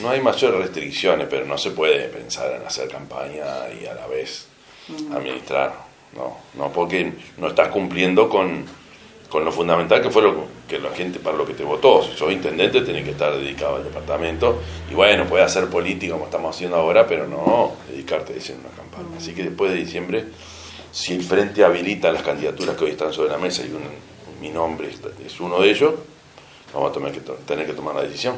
no hay mayores restricciones, pero no se puede pensar en hacer campaña y a la vez administrar. No, no porque no estás cumpliendo con, con lo fundamental que fue lo que la gente para lo que te votó. Si sos intendente, tenés que estar dedicado al departamento. Y bueno, puedes hacer política como estamos haciendo ahora, pero no dedicarte a hacer una campaña. Así que después de diciembre, si el Frente habilita las candidaturas que hoy están sobre la mesa y mi nombre es uno de ellos, vamos a tener que, tener que tomar la decisión.